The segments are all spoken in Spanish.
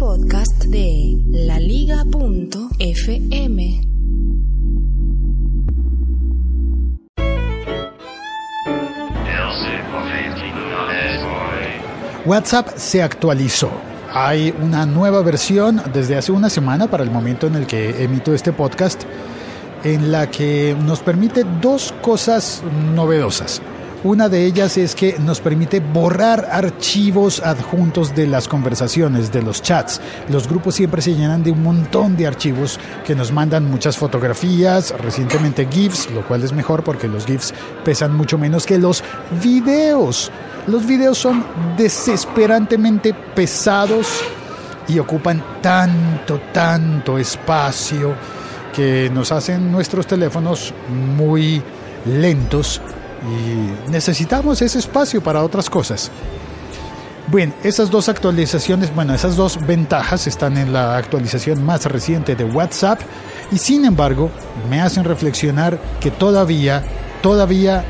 podcast de laliga.fm. WhatsApp se actualizó. Hay una nueva versión desde hace una semana para el momento en el que emito este podcast en la que nos permite dos cosas novedosas. Una de ellas es que nos permite borrar archivos adjuntos de las conversaciones, de los chats. Los grupos siempre se llenan de un montón de archivos que nos mandan muchas fotografías, recientemente GIFs, lo cual es mejor porque los GIFs pesan mucho menos que los videos. Los videos son desesperantemente pesados y ocupan tanto, tanto espacio que nos hacen nuestros teléfonos muy lentos y necesitamos ese espacio para otras cosas. Bueno, esas dos actualizaciones, bueno, esas dos ventajas están en la actualización más reciente de WhatsApp y sin embargo me hacen reflexionar que todavía, todavía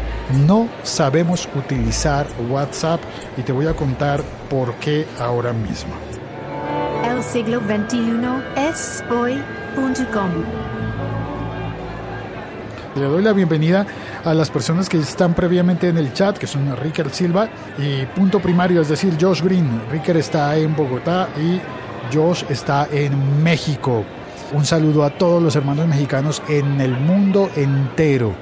no sabemos utilizar WhatsApp y te voy a contar por qué ahora mismo. El siglo XXI es hoy.com. Le doy la bienvenida a las personas que están previamente en el chat, que son Ricker Silva y Punto Primario, es decir, Josh Green. Ricker está en Bogotá y Josh está en México. Un saludo a todos los hermanos mexicanos en el mundo entero.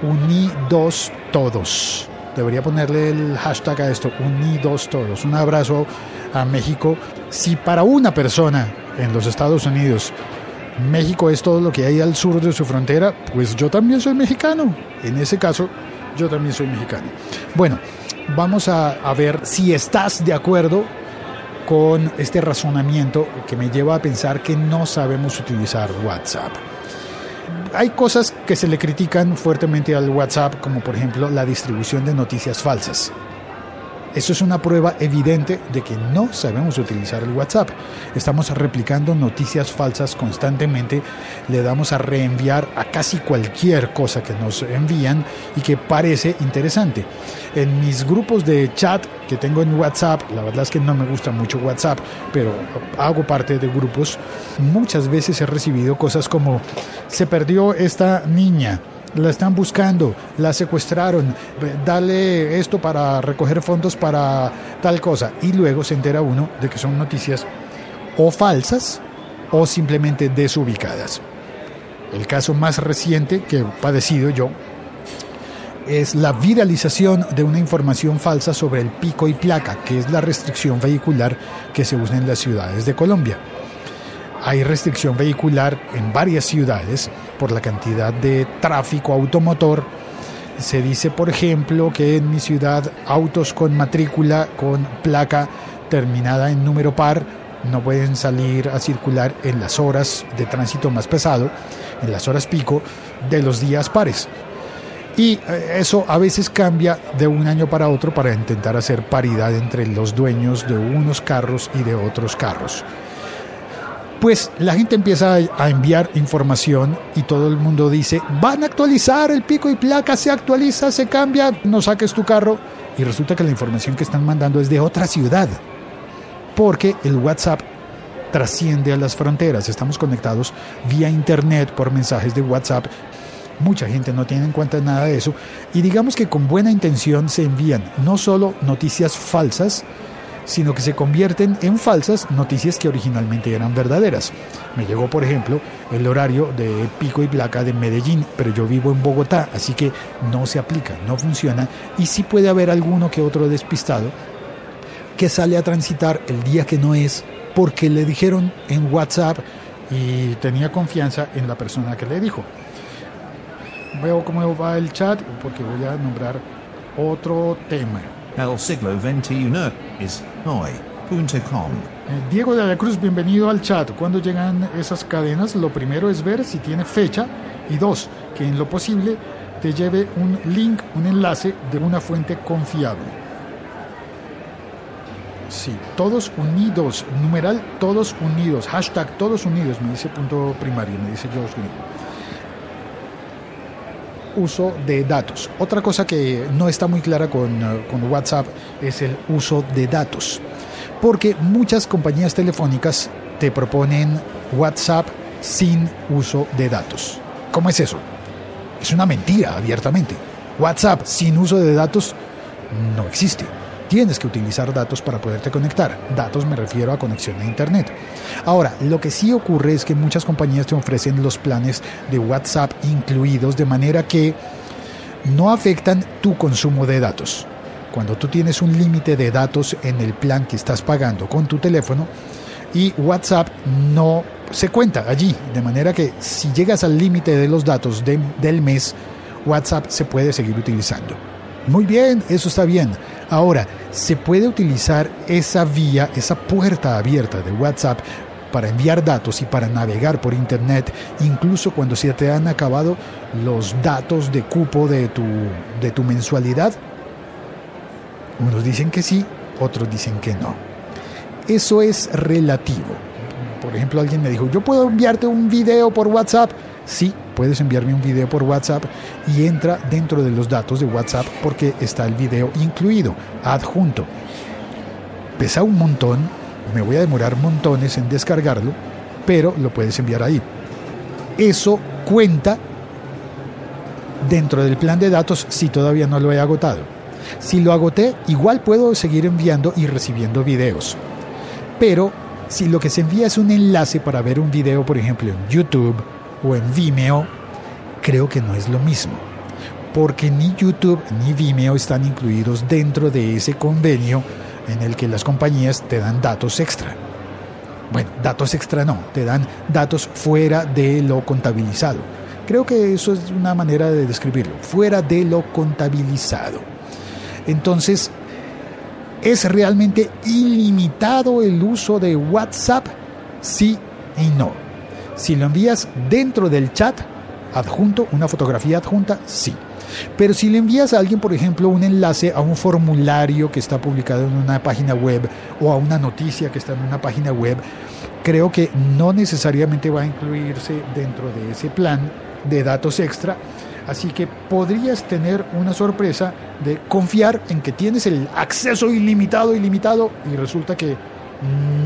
Unidos todos. Debería ponerle el hashtag a esto, unidos todos. Un abrazo a México. Si para una persona en los Estados Unidos México es todo lo que hay al sur de su frontera, pues yo también soy mexicano. En ese caso, yo también soy mexicano. Bueno, vamos a, ver si estás de acuerdo con este razonamiento que me lleva a pensar que no sabemos utilizar WhatsApp. Hay cosas que se le critican fuertemente al WhatsApp, como por ejemplo la distribución de noticias falsas. Eso es una prueba evidente de que no sabemos utilizar el WhatsApp. Estamos replicando noticias falsas constantemente, le damos a reenviar a casi cualquier cosa que nos envían y que parece interesante. En mis grupos de chat que tengo en WhatsApp, la verdad es que no me gusta mucho WhatsApp, pero hago parte de grupos, muchas veces he recibido cosas como se perdió esta niña la están buscando, la secuestraron, dale esto para recoger fondos para tal cosa. Y luego se entera uno de que son noticias o falsas o simplemente desubicadas. El caso más reciente que he padecido yo es la viralización de una información falsa sobre el pico y placa, que es la restricción vehicular que se usa en las ciudades de Colombia hay restricción vehicular en varias ciudades por la cantidad de tráfico automotor. Se dice, por ejemplo, que en mi ciudad autos con matrícula, con placa terminada en número par, no pueden salir a circular en las horas de tránsito más pesado, en las horas pico de los días pares. Y eh, eso a veces cambia de un año para otro para intentar hacer paridad entre los dueños de unos carros y de otros carros pues la gente empieza a enviar información y todo el mundo dice, van a actualizar el pico y placa, se actualiza, se cambia, no saques tu carro. Y resulta que la información que están mandando es de otra ciudad, porque el WhatsApp trasciende a las fronteras, estamos conectados vía internet por mensajes de WhatsApp. Mucha gente no tiene en cuenta nada de eso y digamos que con buena intención se envían no solo noticias falsas, sino que se convierten en falsas noticias que originalmente eran verdaderas. Me llegó, por ejemplo, el horario de pico y placa de Medellín, pero yo vivo en Bogotá, así que no se aplica, no funciona, y sí puede haber alguno que otro despistado que sale a transitar el día que no es porque le dijeron en WhatsApp y tenía confianza en la persona que le dijo. Veo cómo va el chat porque voy a nombrar otro tema. El siglo XXI es hoy.com. Eh, Diego de la Cruz, bienvenido al chat. Cuando llegan esas cadenas, lo primero es ver si tiene fecha y dos, que en lo posible te lleve un link, un enlace de una fuente confiable. Sí, todos unidos, numeral todos unidos, hashtag todos unidos, me dice punto primario, me dice Josh Green uso de datos. Otra cosa que no está muy clara con, con, WhatsApp es el uso de datos. porque muchas compañías telefónicas te proponen WhatsApp sin uso de datos. ¿Cómo es eso? Es una mentira abiertamente. WhatsApp sin uso de datos no existe. Tienes que utilizar datos para poderte conectar. Datos me refiero a conexión a Internet. Ahora, lo que sí ocurre es que muchas compañías te ofrecen los planes de WhatsApp incluidos de manera que no afectan tu consumo de datos. Cuando tú tienes un límite de datos en el plan que estás pagando con tu teléfono y WhatsApp no se cuenta allí, de manera que si llegas al límite de los datos del mes, WhatsApp se puede seguir utilizando. Muy bien, eso está bien. Ahora, se puede utilizar esa vía, esa puerta abierta de WhatsApp para enviar datos y para navegar por Internet, incluso cuando se te han acabado los datos de cupo de tu, de tu mensualidad. Unos dicen que sí, otros dicen que no. Eso es relativo. Por ejemplo, alguien me dijo, yo puedo enviarte un video por WhatsApp. Sí, puedes enviarme un video por WhatsApp y entra dentro de los datos de WhatsApp porque está el video incluido, adjunto. Pesa un montón, me voy a demorar montones en descargarlo, pero lo puedes enviar ahí. Eso cuenta dentro del plan de datos si todavía no lo he agotado. Si lo agoté, igual puedo seguir enviando y recibiendo videos. Pero si lo que se envía es un enlace para ver un video, por ejemplo, en YouTube, o en Vimeo, creo que no es lo mismo. Porque ni YouTube ni Vimeo están incluidos dentro de ese convenio en el que las compañías te dan datos extra. Bueno, datos extra no, te dan datos fuera de lo contabilizado. Creo que eso es una manera de describirlo, fuera de lo contabilizado. Entonces, ¿es realmente ilimitado el uso de WhatsApp? Sí y no. Si lo envías dentro del chat adjunto, una fotografía adjunta, sí. Pero si le envías a alguien, por ejemplo, un enlace a un formulario que está publicado en una página web o a una noticia que está en una página web, creo que no necesariamente va a incluirse dentro de ese plan de datos extra. Así que podrías tener una sorpresa de confiar en que tienes el acceso ilimitado, ilimitado, y resulta que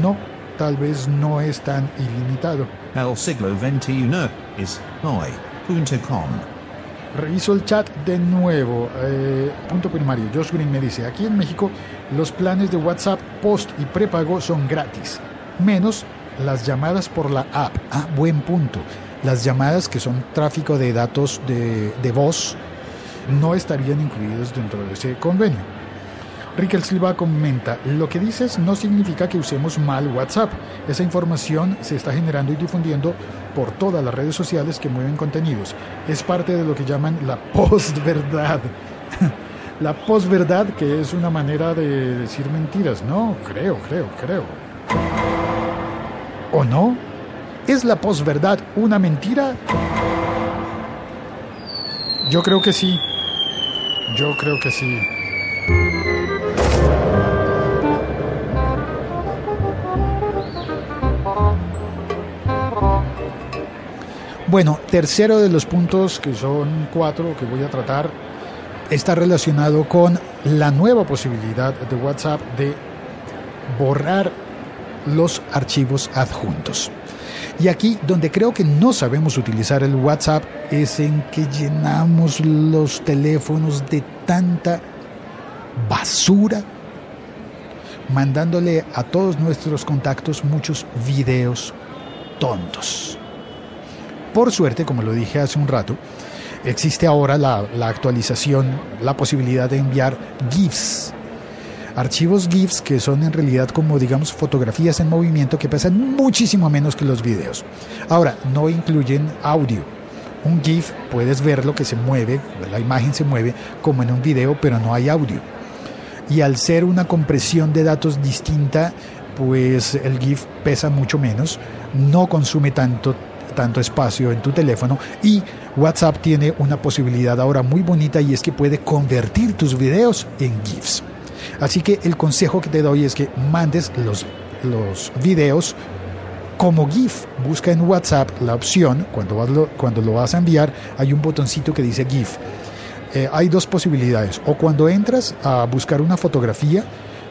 no tal vez no es tan ilimitado. El siglo XXI es hoy.com. Reviso el chat de nuevo. Eh, punto primario. Josh Green me dice, aquí en México los planes de WhatsApp post y prepago son gratis, menos las llamadas por la app. Ah, buen punto. Las llamadas que son tráfico de datos de, de voz no estarían incluidos dentro de ese convenio. Riquel Silva comenta, lo que dices no significa que usemos mal WhatsApp. Esa información se está generando y difundiendo por todas las redes sociales que mueven contenidos. Es parte de lo que llaman la postverdad. la postverdad que es una manera de decir mentiras. No, creo, creo, creo. ¿O no? ¿Es la posverdad una mentira? Yo creo que sí. Yo creo que sí. Bueno, tercero de los puntos, que son cuatro que voy a tratar, está relacionado con la nueva posibilidad de WhatsApp de borrar los archivos adjuntos. Y aquí donde creo que no sabemos utilizar el WhatsApp es en que llenamos los teléfonos de tanta basura, mandándole a todos nuestros contactos muchos videos tontos. Por suerte, como lo dije hace un rato, existe ahora la, actualización, la posibilidad de enviar GIFs. Archivos GIFs que son en realidad como digamos fotografías en movimiento que pesan muchísimo menos que los videos. Ahora, no incluyen audio. Un GIF puedes ver lo que se mueve, la imagen se mueve como en un video, pero no hay audio. Y al ser una compresión de datos distinta, pues el GIF pesa mucho menos, no consume tanto tanto espacio en tu teléfono y WhatsApp tiene una posibilidad ahora muy bonita y es que puede convertir tus videos en GIFs. Así que el consejo que te doy es que mandes los, los videos como GIF. Busca en WhatsApp la opción, cuando, lo, cuando lo vas a enviar, hay un botoncito que dice GIF. Eh, hay dos posibilidades. O cuando entras a buscar una fotografía,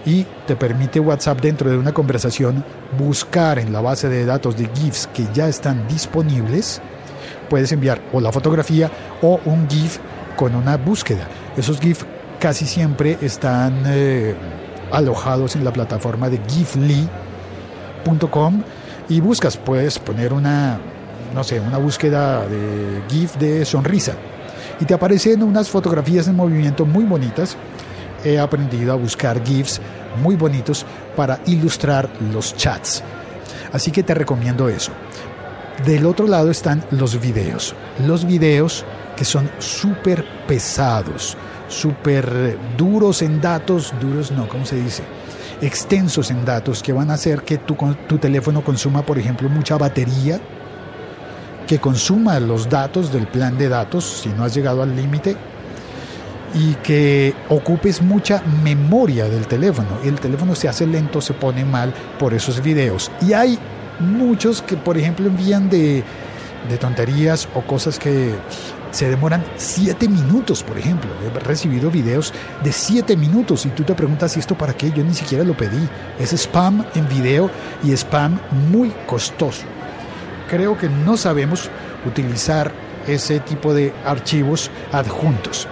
y te permite WhatsApp dentro de una conversación buscar en la base de datos de GIFs que ya están disponibles. Puedes enviar o la fotografía o un GIF con una búsqueda. Esos GIF casi siempre están eh, alojados en la plataforma de gifly.com y buscas, puedes poner una, no sé, una búsqueda de GIF de sonrisa y te aparecen unas fotografías en movimiento muy bonitas. He aprendido a buscar GIFs muy bonitos para ilustrar los chats. Así que te recomiendo eso. Del otro lado están los videos. Los videos que son súper pesados, súper duros en datos, duros no, ¿cómo se dice? Extensos en datos que van a hacer que tu, tu teléfono consuma, por ejemplo, mucha batería, que consuma los datos del plan de datos si no has llegado al límite y que ocupes mucha memoria del teléfono. El teléfono se hace lento, se pone mal por esos videos. Y hay muchos que, por ejemplo, envían de, de tonterías o cosas que se demoran 7 minutos, por ejemplo. He recibido videos de 7 minutos y tú te preguntas, ¿y esto para qué? Yo ni siquiera lo pedí. Es spam en video y spam muy costoso. Creo que no sabemos utilizar ese tipo de archivos adjuntos.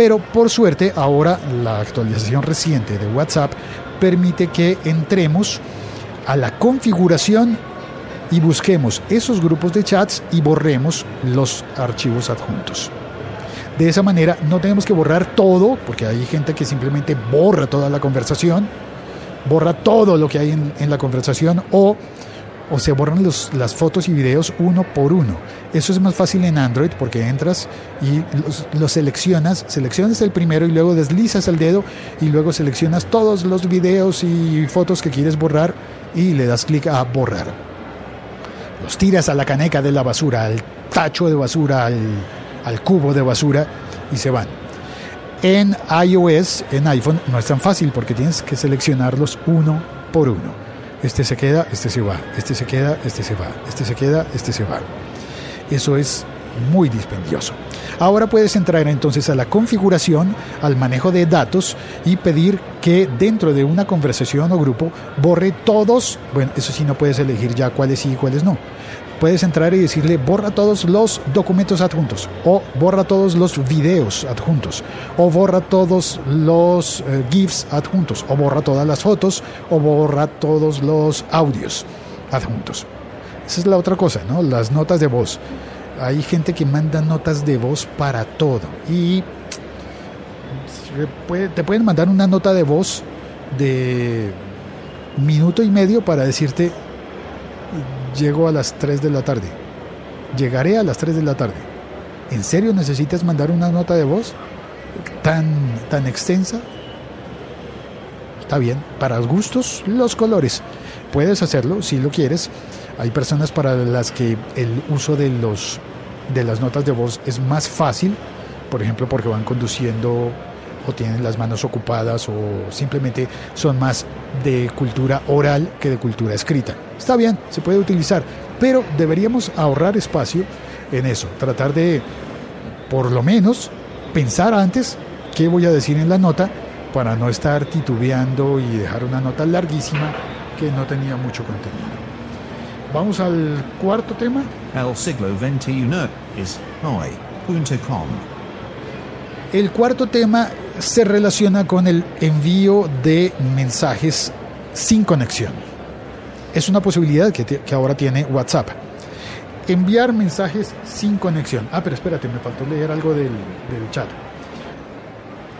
Pero por suerte ahora la actualización reciente de WhatsApp permite que entremos a la configuración y busquemos esos grupos de chats y borremos los archivos adjuntos. De esa manera no tenemos que borrar todo, porque hay gente que simplemente borra toda la conversación, borra todo lo que hay en, la conversación o o se borran las fotos y videos uno por uno. Eso es más fácil en Android porque entras y los, seleccionas, seleccionas el primero y luego deslizas el dedo y luego seleccionas todos los videos y fotos que quieres borrar y le das clic a borrar. Los tiras a la caneca de la basura, al tacho de basura, al cubo de basura y se van. En iOS, en iPhone, no es tan fácil porque tienes que seleccionarlos uno por uno. Este se queda, este se va, este se queda, este se va, este se queda, este se va. Eso es muy dispendioso. Ahora puedes entrar entonces a la configuración, al manejo de datos y pedir que dentro de una conversación o grupo borre todos, bueno, eso sí no puedes elegir ya cuáles sí y cuáles no. Puedes entrar y decirle borra todos los documentos adjuntos o borra todos los videos adjuntos o borra todos los eh, GIFs adjuntos o borra todas las fotos o borra todos los audios adjuntos. Esa es la otra cosa, ¿no? Las notas de voz hay gente que manda notas de voz para todo y te pueden mandar una nota de voz de minuto y medio para decirte llego a las 3 de la tarde. Llegaré a las 3 de la tarde. ¿en serio necesitas mandar una nota de voz tan, tan extensa? está bien, para gustos los colores. Puedes hacerlo si lo quieres. Hay personas para las que el uso de los de las notas de voz es más fácil, por ejemplo, porque van conduciendo o tienen las manos ocupadas o simplemente son más de cultura oral que de cultura escrita. Está bien, se puede utilizar, pero deberíamos ahorrar espacio en eso, tratar de por lo menos pensar antes qué voy a decir en la nota para no estar titubeando y dejar una nota larguísima que no tenía mucho contenido. Vamos al cuarto tema. El siglo XXI es hoy.com. El cuarto tema se relaciona con el envío de mensajes sin conexión. Es una posibilidad que, ahora tiene WhatsApp. Enviar mensajes sin conexión. Ah, pero espérate, me faltó leer algo del, del chat.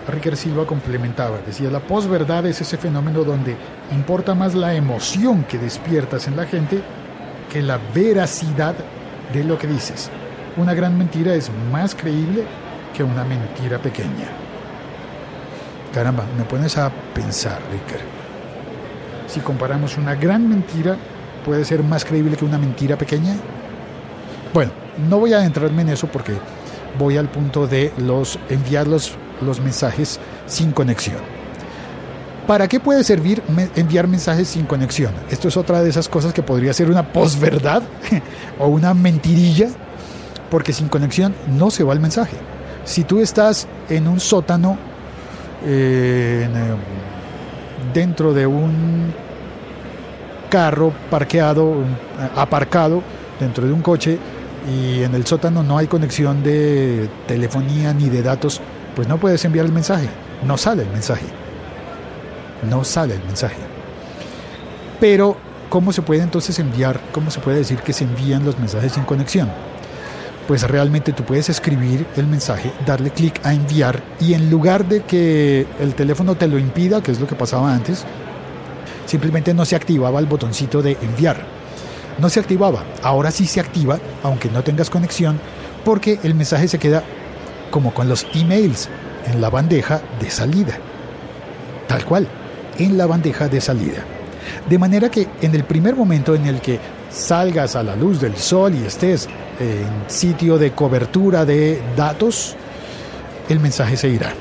Ricker Silva complementaba, decía, la posverdad es ese fenómeno donde importa más la emoción que despiertas en la gente que la veracidad de lo que dices. Una gran mentira es más creíble que una mentira pequeña. Caramba, me pones a pensar, Ricker. Si comparamos una gran mentira, ¿puede ser más creíble que una mentira pequeña? Bueno, no voy a adentrarme en eso porque voy al punto de los enviar los, los mensajes sin conexión. ¿Para qué puede servir enviar mensajes sin conexión? Esto es otra de esas cosas que podría ser una posverdad o una mentirilla, porque sin conexión no se va el mensaje. Si tú estás en un sótano, eh, dentro de un carro parqueado, aparcado dentro de un coche y en el sótano no hay conexión de telefonía ni de datos, pues no puedes enviar el mensaje, no sale el mensaje, no sale el mensaje. Pero, ¿cómo se puede entonces enviar, cómo se puede decir que se envían los mensajes sin conexión? Pues realmente tú puedes escribir el mensaje, darle clic a enviar y en lugar de que el teléfono te lo impida, que es lo que pasaba antes, simplemente no se activaba el botoncito de enviar. No se activaba, ahora sí se activa, aunque no tengas conexión, porque el mensaje se queda como con los emails en la bandeja de salida. Tal cual, en la bandeja de salida. De manera que en el primer momento en el que salgas a la luz del sol y estés en sitio de cobertura de datos, el mensaje se irá.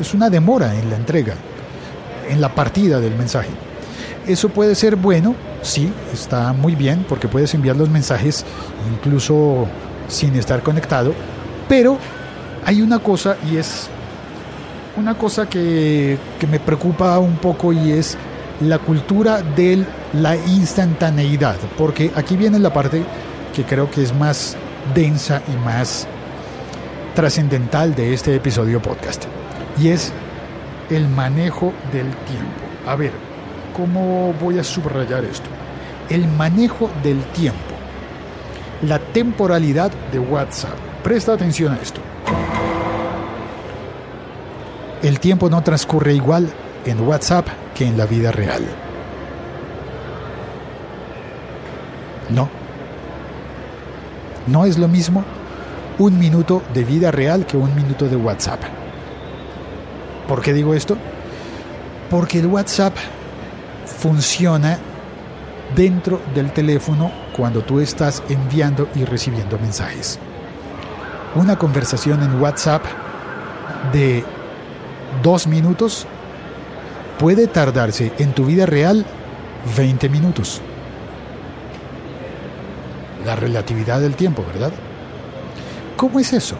Es una demora en la entrega, en la partida del mensaje. Eso puede ser bueno, sí, está muy bien, porque puedes enviar los mensajes incluso sin estar conectado, pero hay una cosa y es una cosa que, que me preocupa un poco y es la cultura de la instantaneidad, porque aquí viene la parte que creo que es más densa y más trascendental de este episodio podcast, y es el manejo del tiempo. A ver, ¿cómo voy a subrayar esto? El manejo del tiempo, la temporalidad de WhatsApp. Presta atención a esto. El tiempo no transcurre igual en WhatsApp que en la vida real. No. No es lo mismo un minuto de vida real que un minuto de WhatsApp. ¿Por qué digo esto? Porque el WhatsApp funciona dentro del teléfono cuando tú estás enviando y recibiendo mensajes. Una conversación en WhatsApp de dos minutos puede tardarse en tu vida real 20 minutos. La relatividad del tiempo, ¿verdad? ¿Cómo es eso?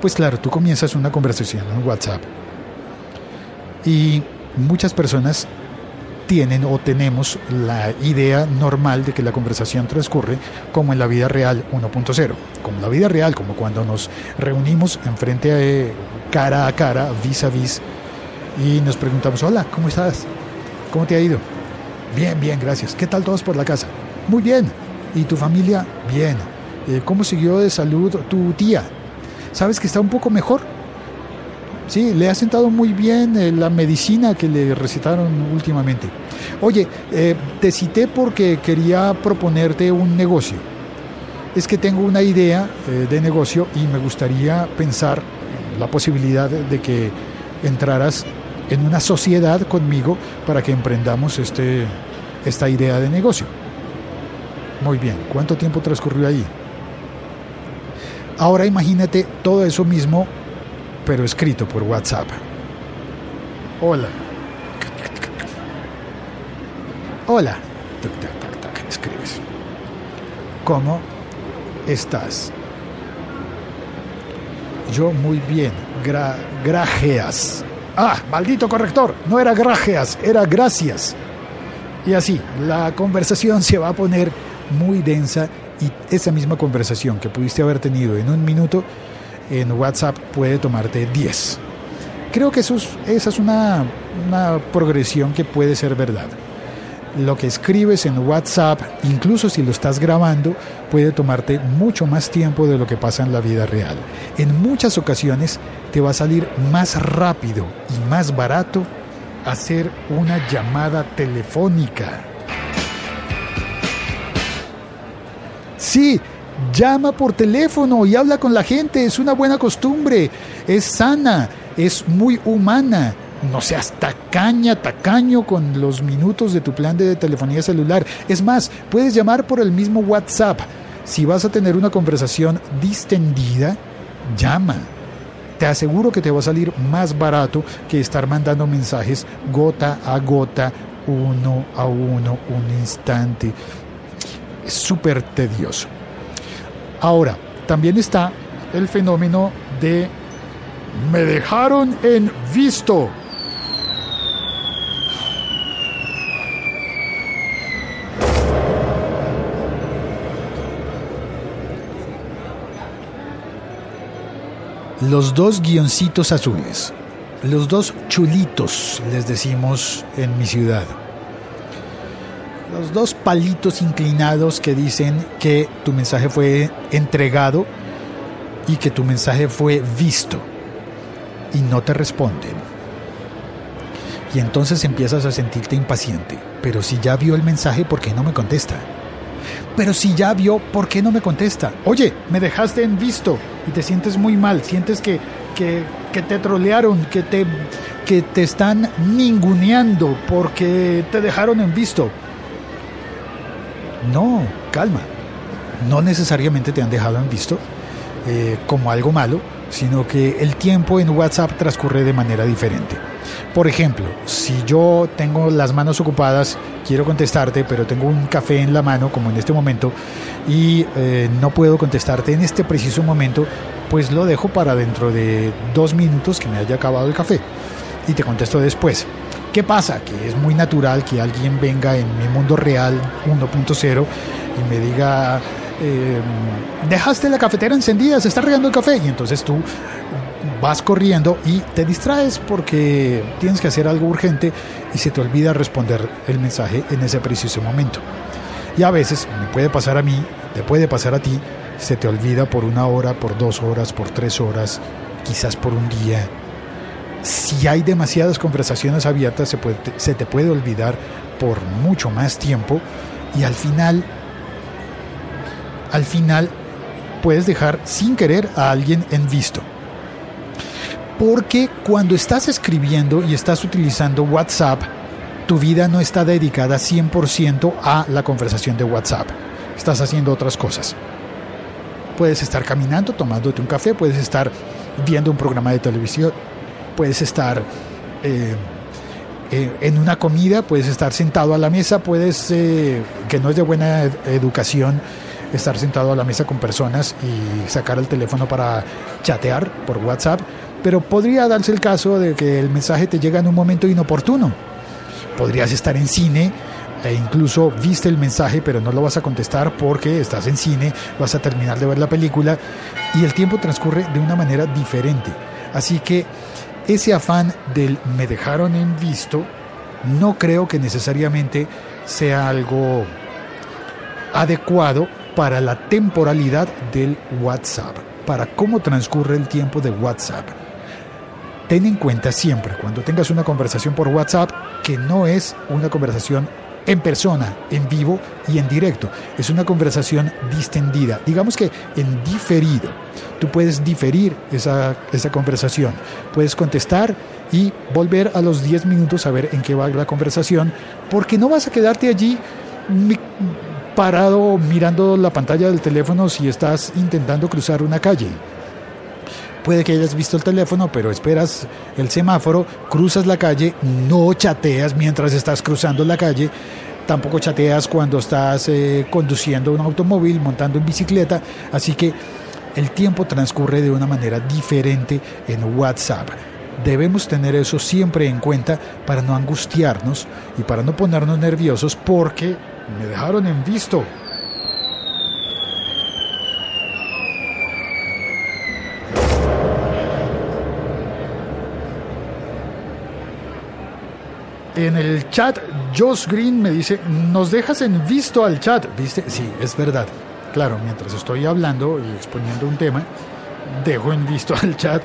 Pues claro, tú comienzas una conversación en WhatsApp y muchas personas tienen o tenemos la idea normal de que la conversación transcurre como en la vida real 1.0, como la vida real, como cuando nos reunimos enfrente a, cara a cara, vis a vis, y nos preguntamos, hola, ¿cómo estás? ¿Cómo te ha ido? Bien, bien, gracias. ¿Qué tal todos por la casa? Muy bien. ¿Y tu familia? Bien. Eh, ¿Cómo siguió de salud tu tía? ¿Sabes que está un poco mejor? Sí, le ha sentado muy bien eh, la medicina que le recetaron últimamente. Oye, eh, te cité porque quería proponerte un negocio. Es que tengo una idea de negocio y me gustaría pensar la posibilidad de que entraras en una sociedad conmigo para que emprendamos este, esta idea de negocio. Muy bien, ¿cuánto tiempo transcurrió ahí? Ahora imagínate todo eso mismo, pero escrito por WhatsApp. Hola. Hola. Escribes. ¿Cómo estás? Yo muy bien. gracias. Ah, maldito corrector. No era gracias, era gracias. Y así, la conversación se va a poner muy densa y esa misma conversación que pudiste haber tenido en un minuto en WhatsApp puede tomarte 10. Creo que eso esa es una, una progresión que puede ser verdad. Lo que escribes en WhatsApp, incluso si lo estás grabando, puede tomarte mucho más tiempo de lo que pasa en la vida real. En muchas ocasiones te va a salir más rápido y más barato hacer una llamada telefónica. Sí, llama por teléfono y habla con la gente, es una buena costumbre, es sana, es muy humana. No seas tacaña, tacaño con los minutos de tu plan de telefonía celular. Es más, puedes llamar por el mismo WhatsApp. Si vas a tener una conversación distendida, llama. Te aseguro que te va a salir más barato que estar mandando mensajes gota a gota, uno a uno, un instante súper tedioso. Ahora, también está el fenómeno de me dejaron en visto. Los dos guioncitos azules, los dos chulitos, les decimos en mi ciudad. Los dos palitos inclinados que dicen que tu mensaje fue entregado y que tu mensaje fue visto y no te responden. Y entonces empiezas a sentirte impaciente. Pero si ya vio el mensaje, ¿por qué no me contesta? Pero si ya vio, ¿por qué no me contesta? Oye, me dejaste en visto y te sientes muy mal, sientes que, que, te trolearon, que te, que te están ninguneando porque te dejaron en visto. No, calma. No necesariamente te han dejado en visto eh, como algo malo, sino que el tiempo en WhatsApp transcurre de manera diferente. Por ejemplo, si yo tengo las manos ocupadas, quiero contestarte, pero tengo un café en la mano, como en este momento, y eh, no puedo contestarte en este preciso momento, pues lo dejo para dentro de dos minutos que me haya acabado el café y te contesto después. ¿Qué pasa? Que es muy natural que alguien venga en mi mundo real 1.0 y me diga, eh, dejaste la cafetera encendida, se está regando el café. Y entonces tú vas corriendo y te distraes porque tienes que hacer algo urgente y se te olvida responder el mensaje en ese preciso momento. Y a veces me puede pasar a mí, te puede pasar a ti, se te olvida por una hora, por dos horas, por tres horas, quizás por un día. Si hay demasiadas conversaciones abiertas, se, te puede olvidar por mucho más tiempo y al final, al final puedes dejar sin querer a alguien en visto. Porque cuando estás escribiendo y estás utilizando WhatsApp, tu vida no está dedicada 100% a la conversación de WhatsApp. Estás haciendo otras cosas. Puedes estar caminando, tomándote un café, puedes estar viendo un programa de televisión, puedes estar eh, en una comida, puedes estar sentado a la mesa, puedes, eh, que no es de buena educación, estar sentado a la mesa con personas y sacar el teléfono para chatear por WhatsApp, pero podría darse el caso de que el mensaje te llega en un momento inoportuno. Podrías estar en cine e incluso viste el mensaje pero no lo vas a contestar porque estás en cine, vas a terminar de ver la película y el tiempo transcurre de una manera diferente. Así que ese afán del me dejaron en visto no creo que necesariamente sea algo adecuado para la temporalidad del WhatsApp, para cómo transcurre el tiempo de WhatsApp. Ten en cuenta siempre, cuando tengas una conversación por WhatsApp, que no es una conversación en persona, en vivo y en directo. Es una conversación distendida, digamos que en diferido. Tú puedes diferir esa, esa conversación, puedes contestar y volver a los 10 minutos a ver en qué va la conversación, porque no vas a quedarte allí parado mirando la pantalla del teléfono si estás intentando cruzar una calle. Puede que hayas visto el teléfono, pero esperas el semáforo, cruzas la calle, no chateas mientras estás cruzando la calle, tampoco chateas cuando estás eh, conduciendo un automóvil, montando en bicicleta, así que el tiempo transcurre de una manera diferente en WhatsApp. Debemos tener eso siempre en cuenta para no angustiarnos y para no ponernos nerviosos porque me dejaron en visto. En el chat, Josh Green me dice, nos dejas en visto al chat. ¿Viste? Sí, es verdad. Claro, mientras estoy hablando y exponiendo un tema, dejo en visto al chat.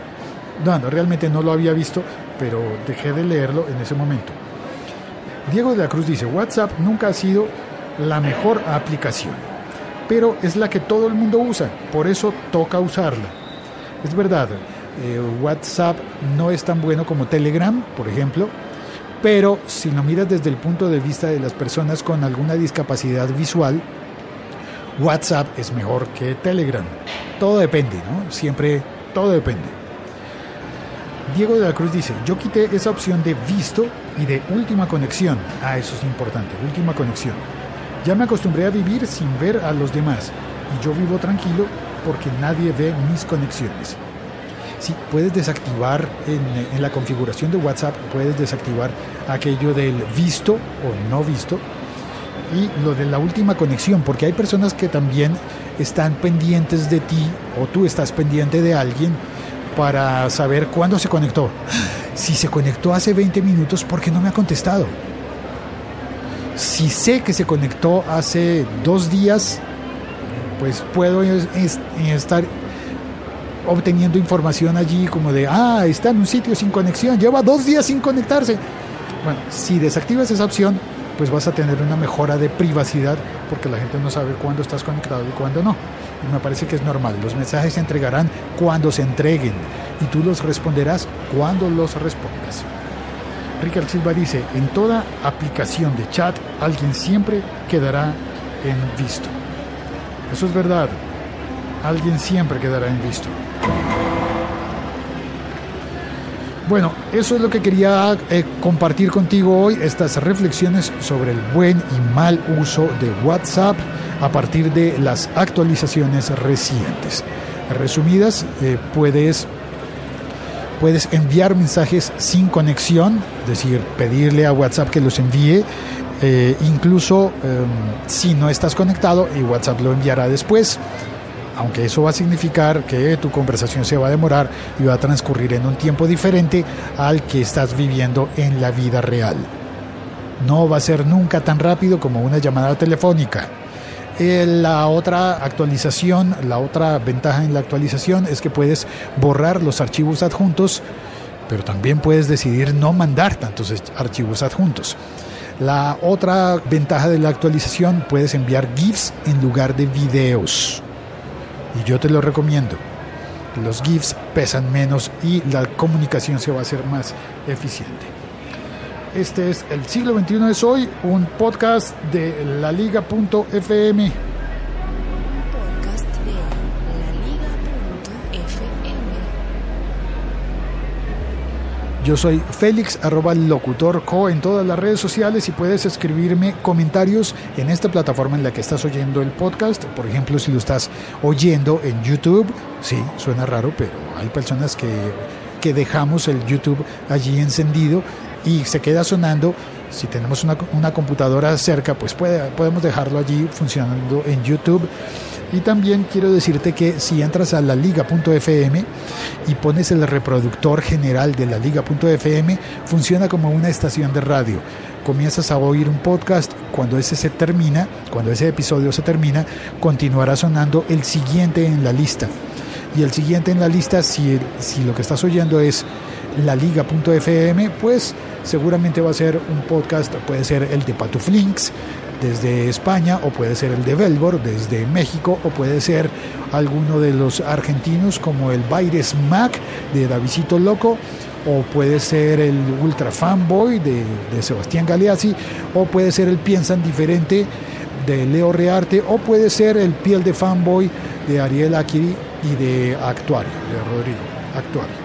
No, no, realmente no lo había visto, pero dejé de leerlo en ese momento. Diego de la Cruz dice, WhatsApp nunca ha sido la mejor aplicación, pero es la que todo el mundo usa, por eso toca usarla. Es verdad, eh, WhatsApp no es tan bueno como Telegram, por ejemplo, pero si lo miras desde el punto de vista de las personas con alguna discapacidad visual, WhatsApp es mejor que Telegram. Todo depende, ¿no? Siempre, todo depende. Diego de la Cruz dice, yo quité esa opción de visto y de última conexión. Ah, eso es importante, última conexión. Ya me acostumbré a vivir sin ver a los demás y yo vivo tranquilo porque nadie ve mis conexiones. Sí, puedes desactivar en, la configuración de WhatsApp, puedes desactivar aquello del visto o no visto y lo de la última conexión, porque hay personas que también están pendientes de ti o tú estás pendiente de alguien para saber cuándo se conectó. Si se conectó hace 20 minutos, ¿por qué no me ha contestado? Si sé que se conectó hace dos días, pues puedo estar obteniendo información allí como de, ah, está en un sitio sin conexión, lleva dos días sin conectarse. Bueno, si desactivas esa opción, pues vas a tener una mejora de privacidad porque la gente no sabe cuándo estás conectado y cuándo no. Y me parece que es normal. Los mensajes se entregarán cuando se entreguen y tú los responderás cuando los respondas. Ricardo Silva dice, en toda aplicación de chat alguien siempre quedará en visto. Eso es verdad. Alguien siempre quedará en visto. Bueno, eso es lo que quería eh, compartir contigo hoy, estas reflexiones sobre el buen y mal uso de WhatsApp a partir de las actualizaciones recientes. Resumidas, eh, puedes, puedes enviar mensajes sin conexión, es decir, pedirle a WhatsApp que los envíe, eh, incluso em, si no estás conectado y WhatsApp lo enviará después aunque eso va a significar que tu conversación se va a demorar y va a transcurrir en un tiempo diferente al que estás viviendo en la vida real. No va a ser nunca tan rápido como una llamada telefónica. Eh, la otra actualización, la otra ventaja en la actualización es que puedes borrar los archivos adjuntos, pero también puedes decidir no mandar tantos archivos adjuntos. La otra ventaja de la actualización, puedes enviar GIFs en lugar de videos y yo te lo recomiendo. Los GIFs pesan menos y la comunicación se va a hacer más eficiente. Este es El siglo XXI es hoy, un podcast de la Yo soy Félix, arroba locutor co en todas las redes sociales y puedes escribirme comentarios en esta plataforma en la que estás oyendo el podcast. Por ejemplo, si lo estás oyendo en YouTube, sí, suena raro, pero hay personas que, que dejamos el YouTube allí encendido y se queda sonando. Si tenemos una, una computadora cerca, pues puede, podemos dejarlo allí funcionando en YouTube. Y también quiero decirte que si entras a la liga.fm y pones el reproductor general de la liga.fm, funciona como una estación de radio. Comienzas a oír un podcast, cuando ese se termina, cuando ese episodio se termina, continuará sonando el siguiente en la lista. Y el siguiente en la lista, si, si lo que estás oyendo es la liga.fm, pues seguramente va a ser un podcast, puede ser el de Patuflinks, desde España o puede ser el de Velbor desde México o puede ser alguno de los argentinos como el Baires Mac de Davidito Loco o puede ser el Ultra Fanboy de, de Sebastián Galeazzi o puede ser el Piensan Diferente de Leo Rearte o puede ser el Piel de Fanboy de Ariel Akiri y de Actuario, de Rodrigo Actuario.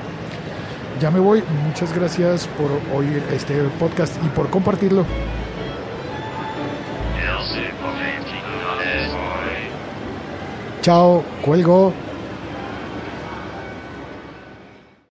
Ya me voy, muchas gracias por oír este podcast y por compartirlo. Chao, cuelgo.